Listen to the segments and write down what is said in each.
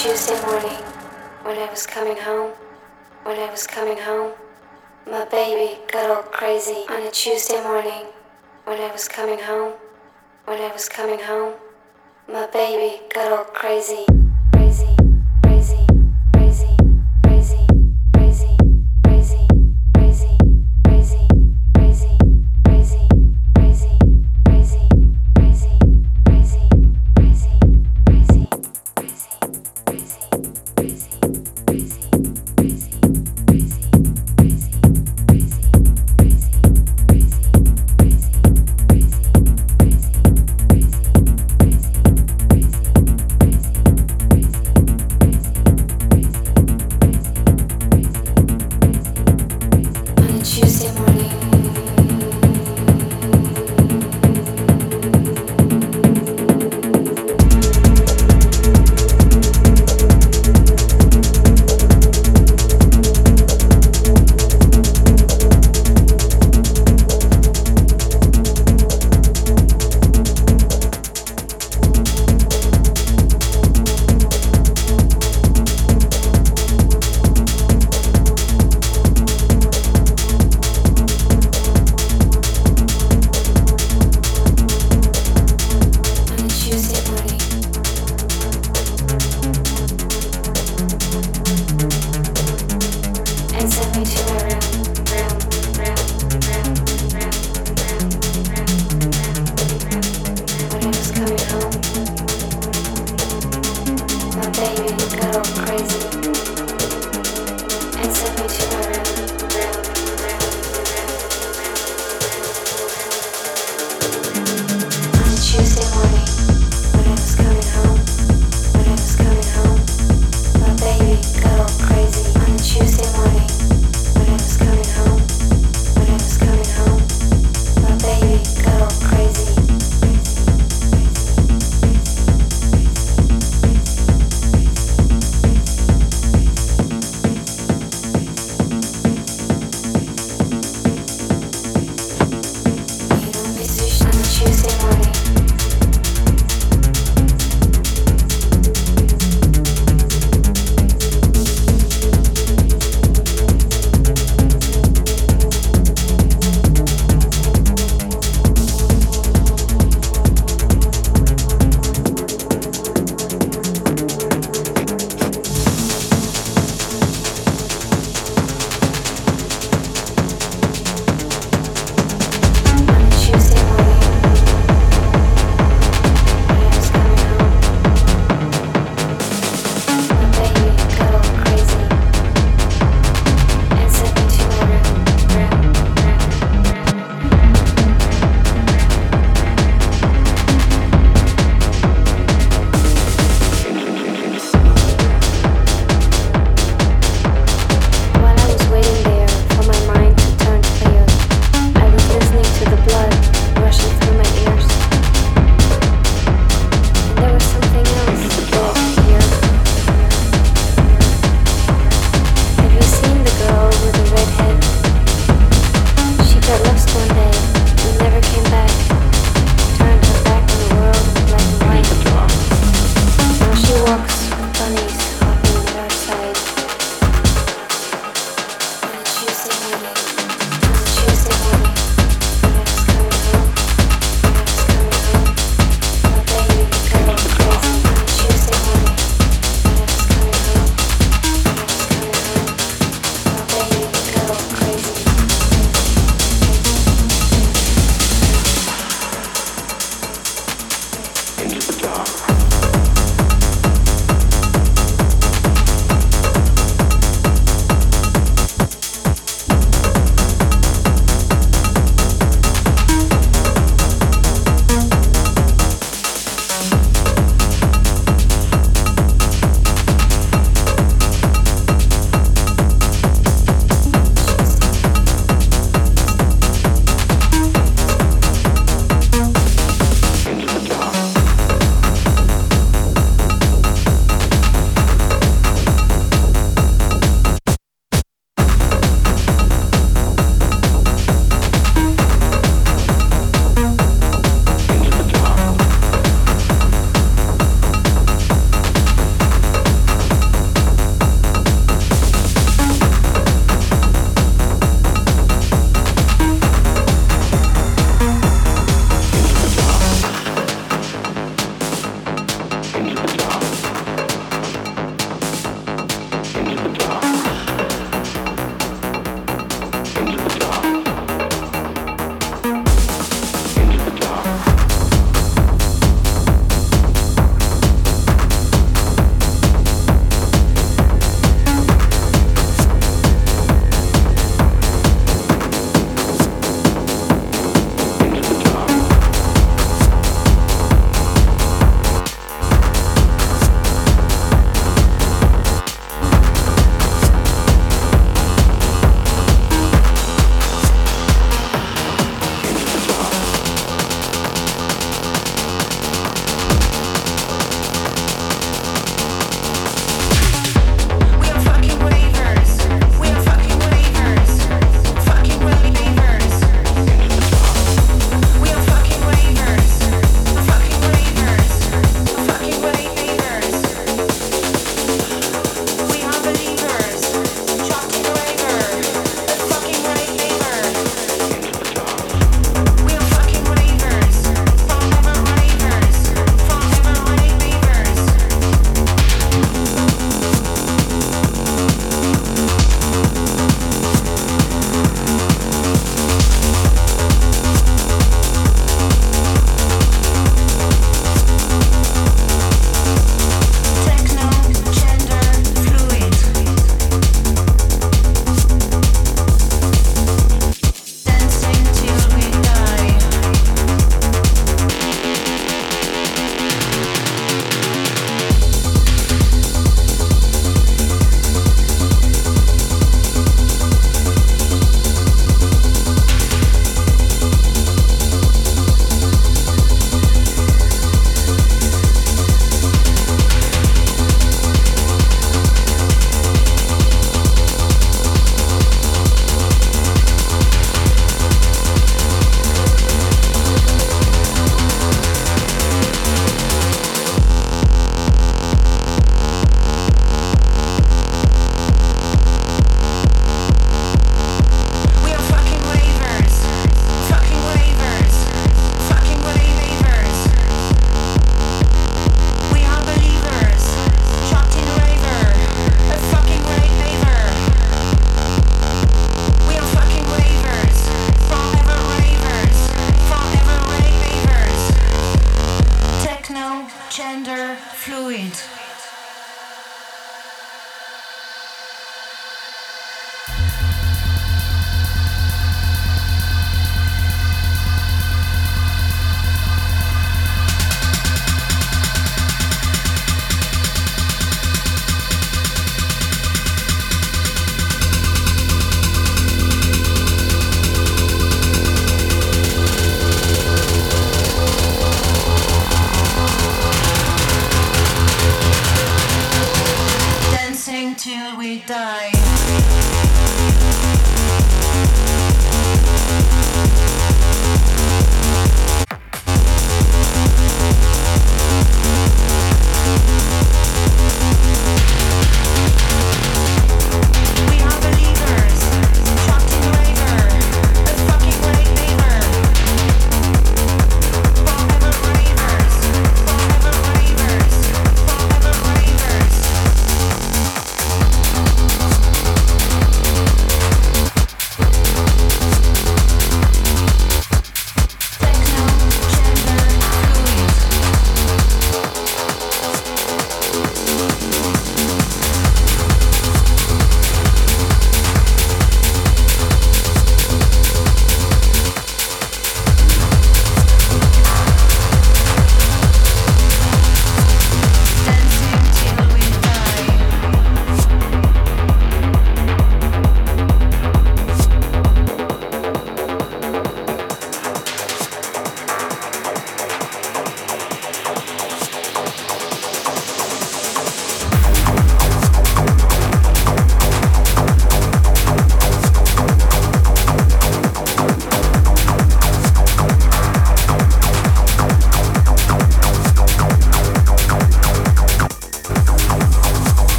Tuesday morning, when I was coming home, when I was coming home, my baby got all crazy on a Tuesday morning, when I was coming home, when I was coming home, my baby got all crazy.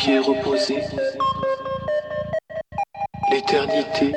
Pieds reposés, l'éternité